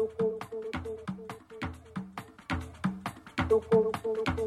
Thank you.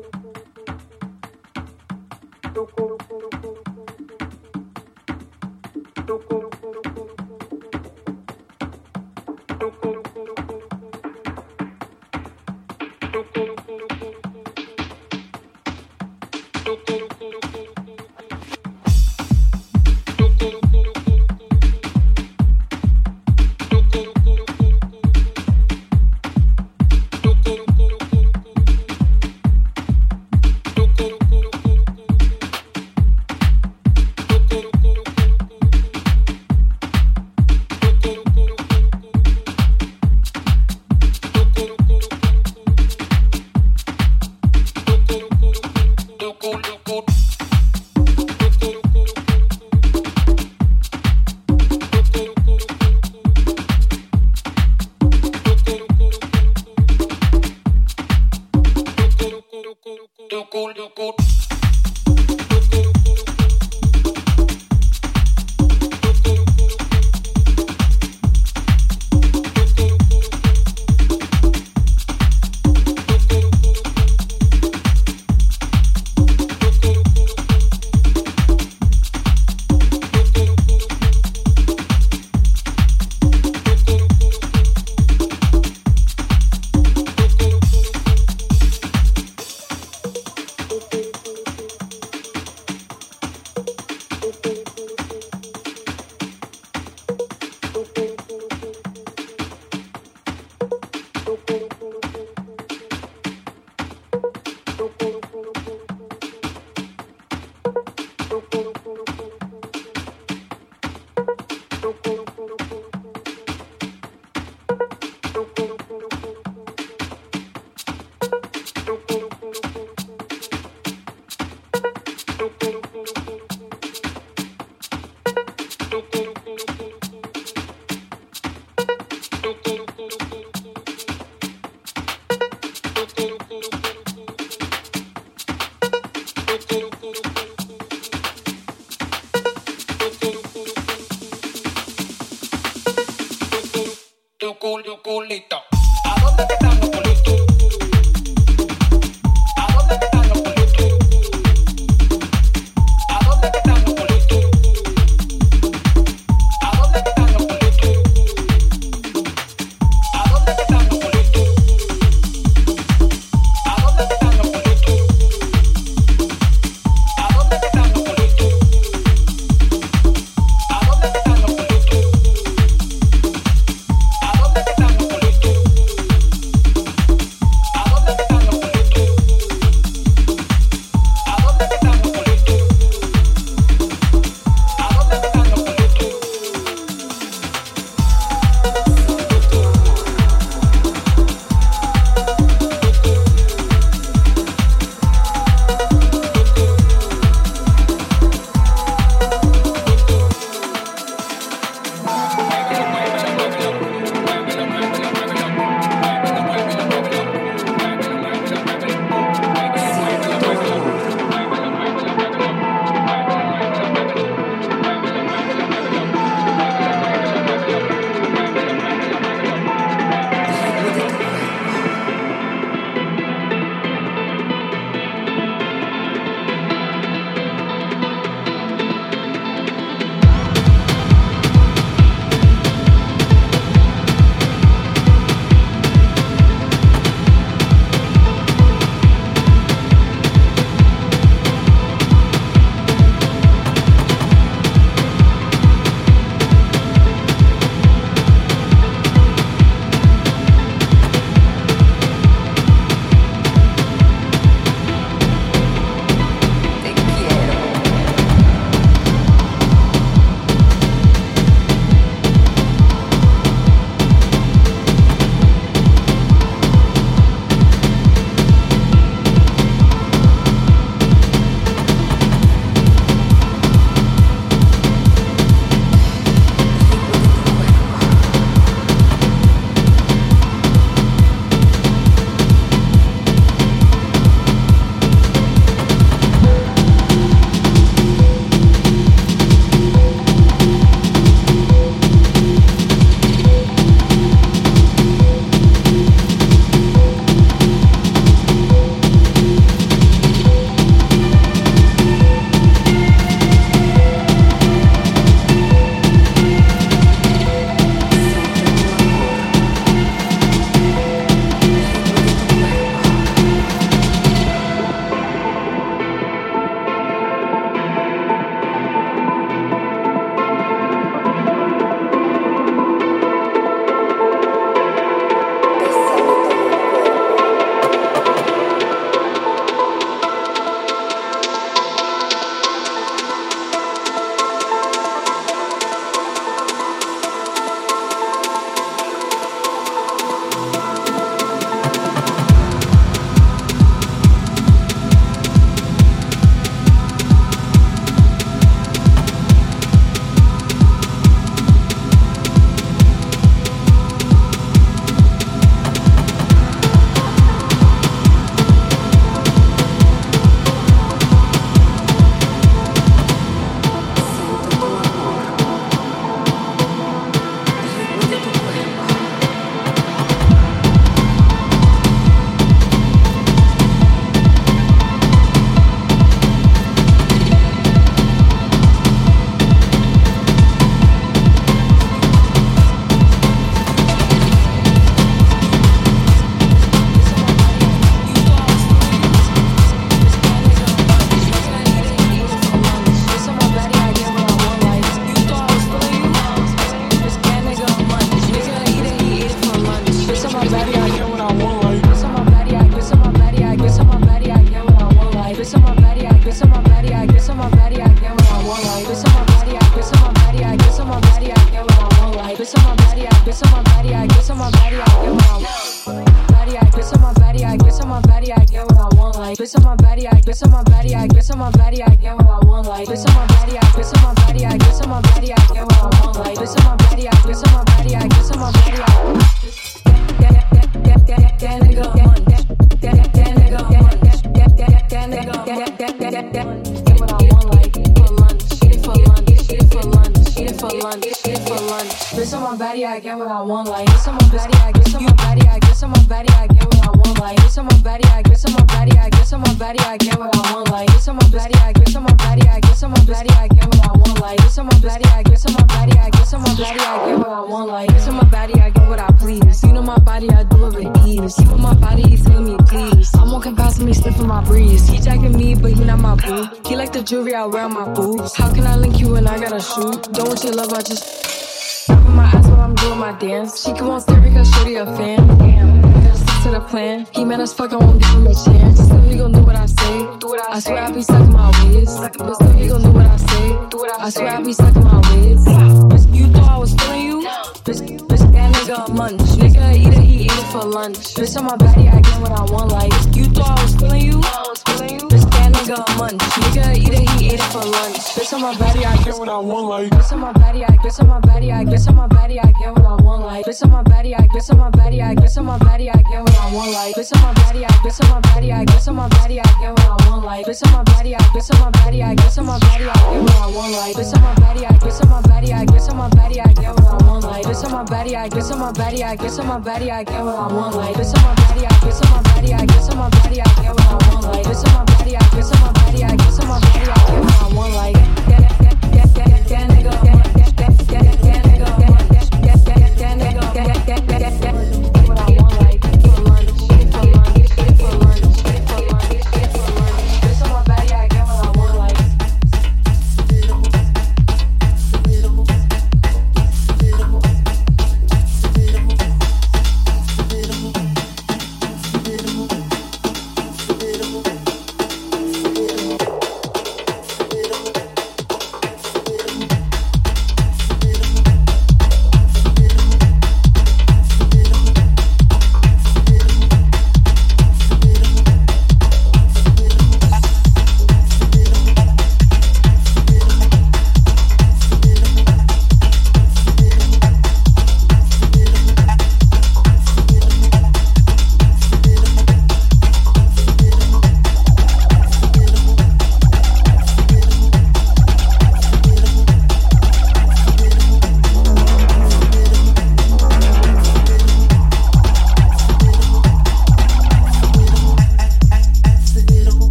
Get on my body, I get on my body, I get on my body, I get what I want. Like get on my body, I get on my body, I get on my body, I get what I want. Like get on my body, I get on my body, I get on my body, I get what I want. Like Get, get, get, get, get, nigga. That,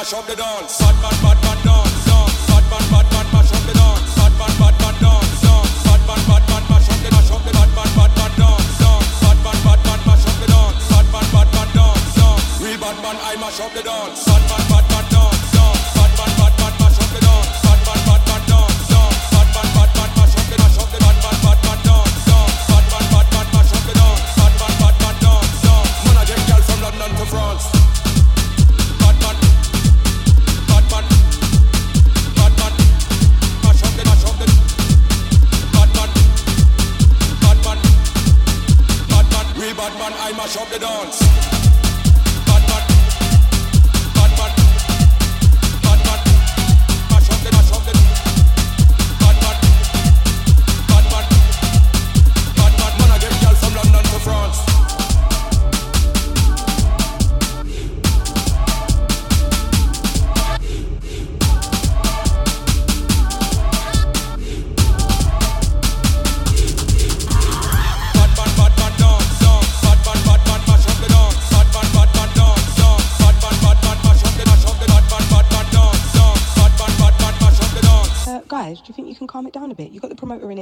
Mash up the dance.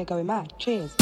going mad. Cheers.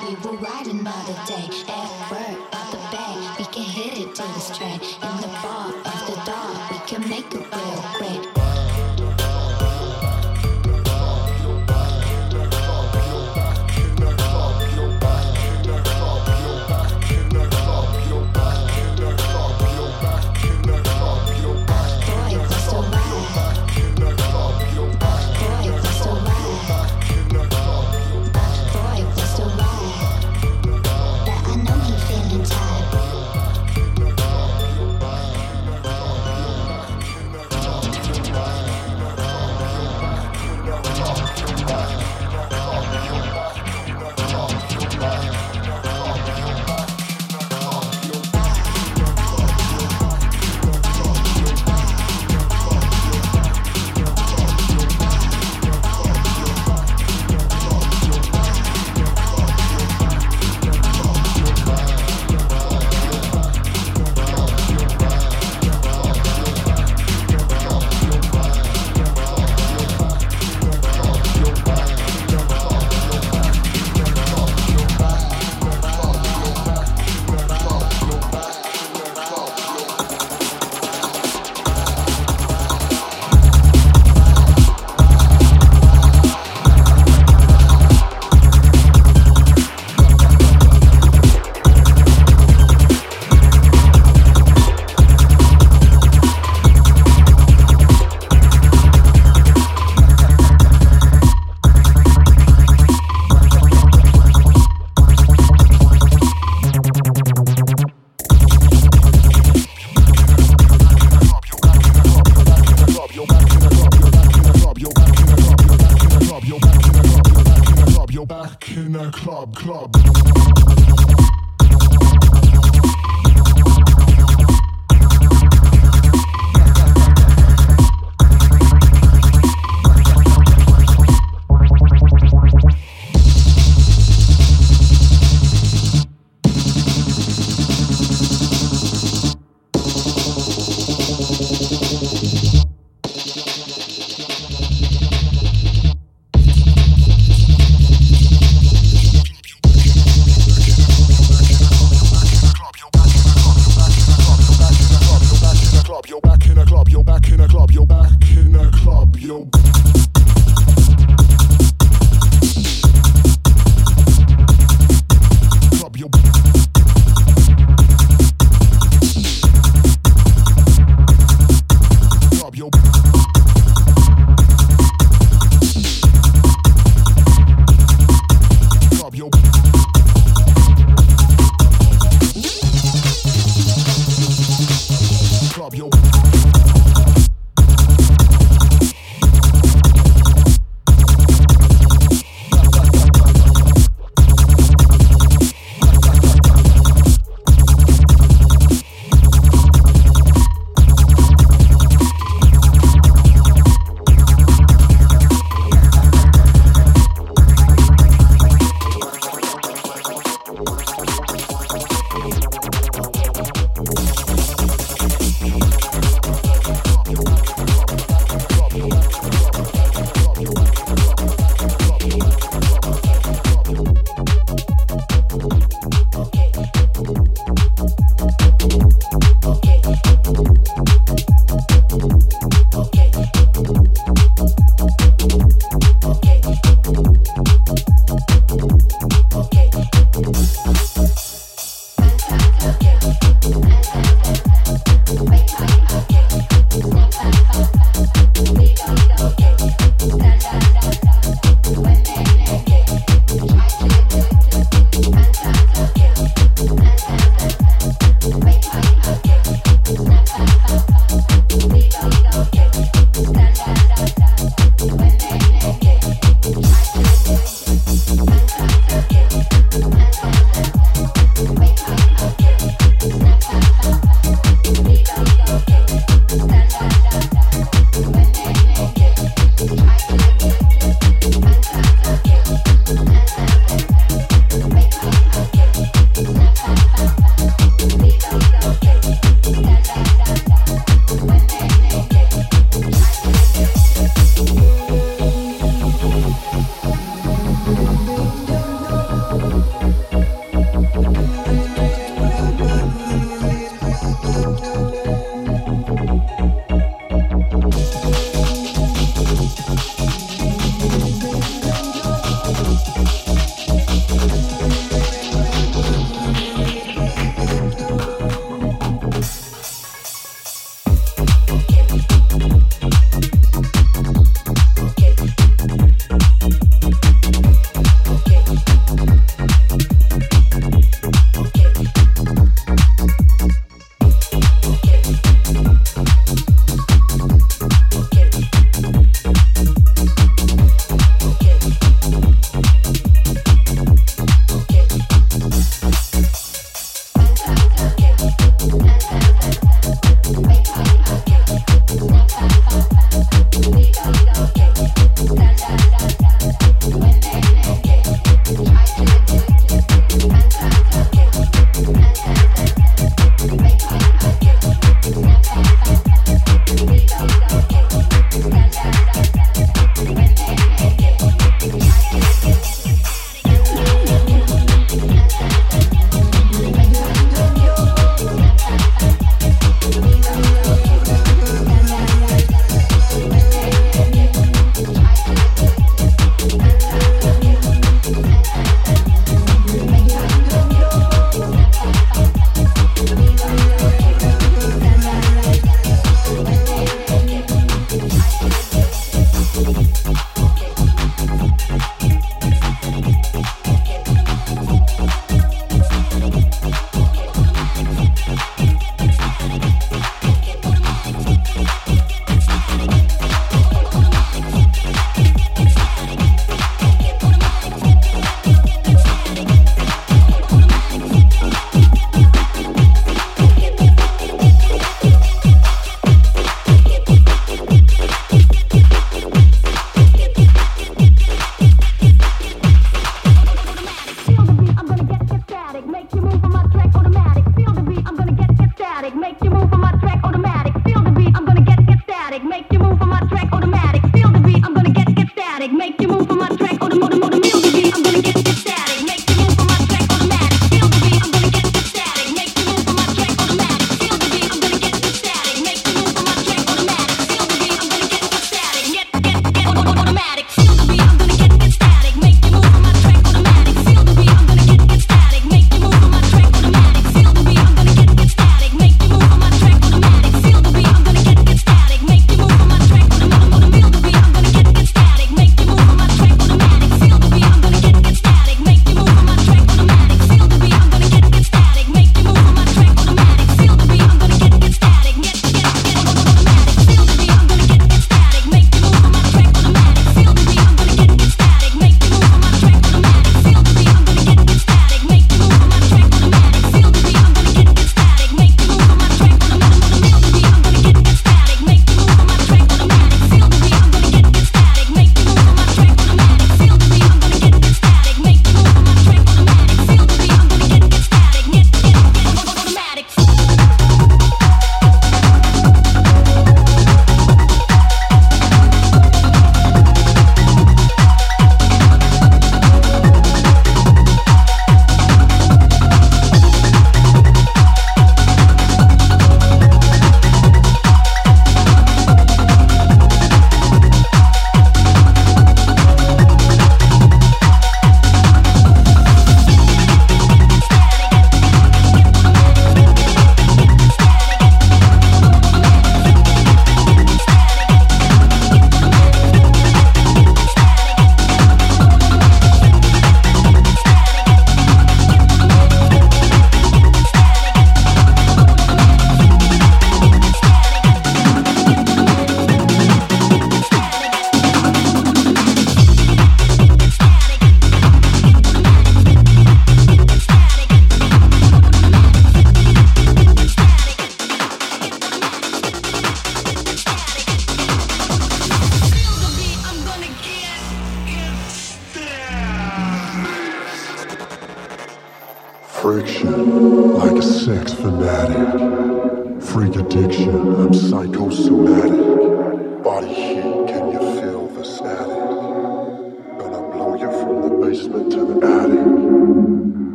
We were riding by the day. At work, by the bag. We can hit it to the track In the bar.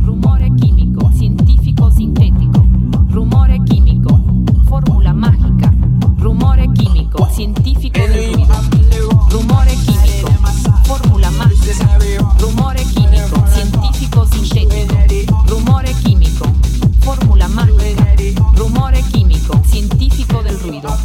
Rumore químico, científico sintético. Rumore químico, fórmula mágica. Rumore químico, científico de ruido. Rumore químico, fórmula mágica. Rumore químico, científico sintético. Rumore químico, fórmula mágica. Rumore químico, científico del ruido.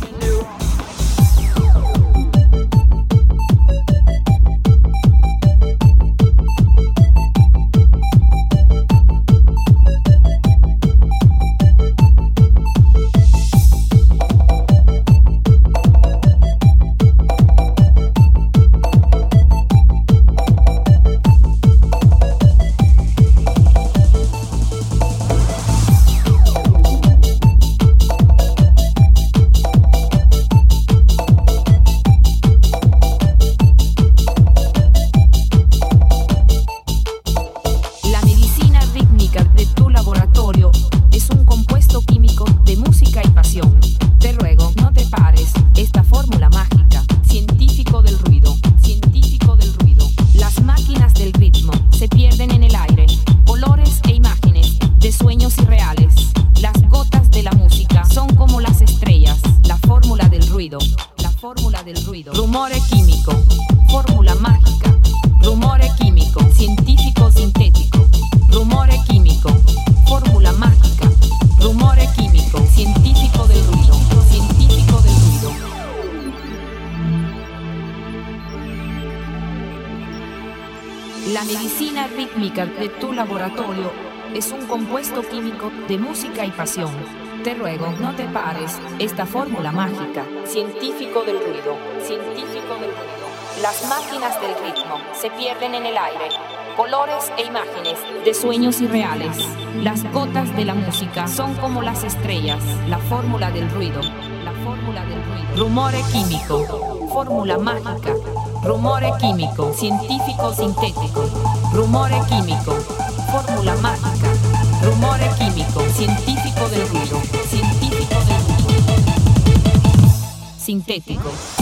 del ritmo se pierden en el aire. Colores e imágenes de sueños irreales. Las gotas de la música son como las estrellas, la fórmula del ruido. La fórmula del ruido. Rumore químico, fórmula mágica. Rumore químico, científico sintético. Rumore químico, fórmula mágica. Rumore químico, científico del ruido. Científico del ruido. Sintético.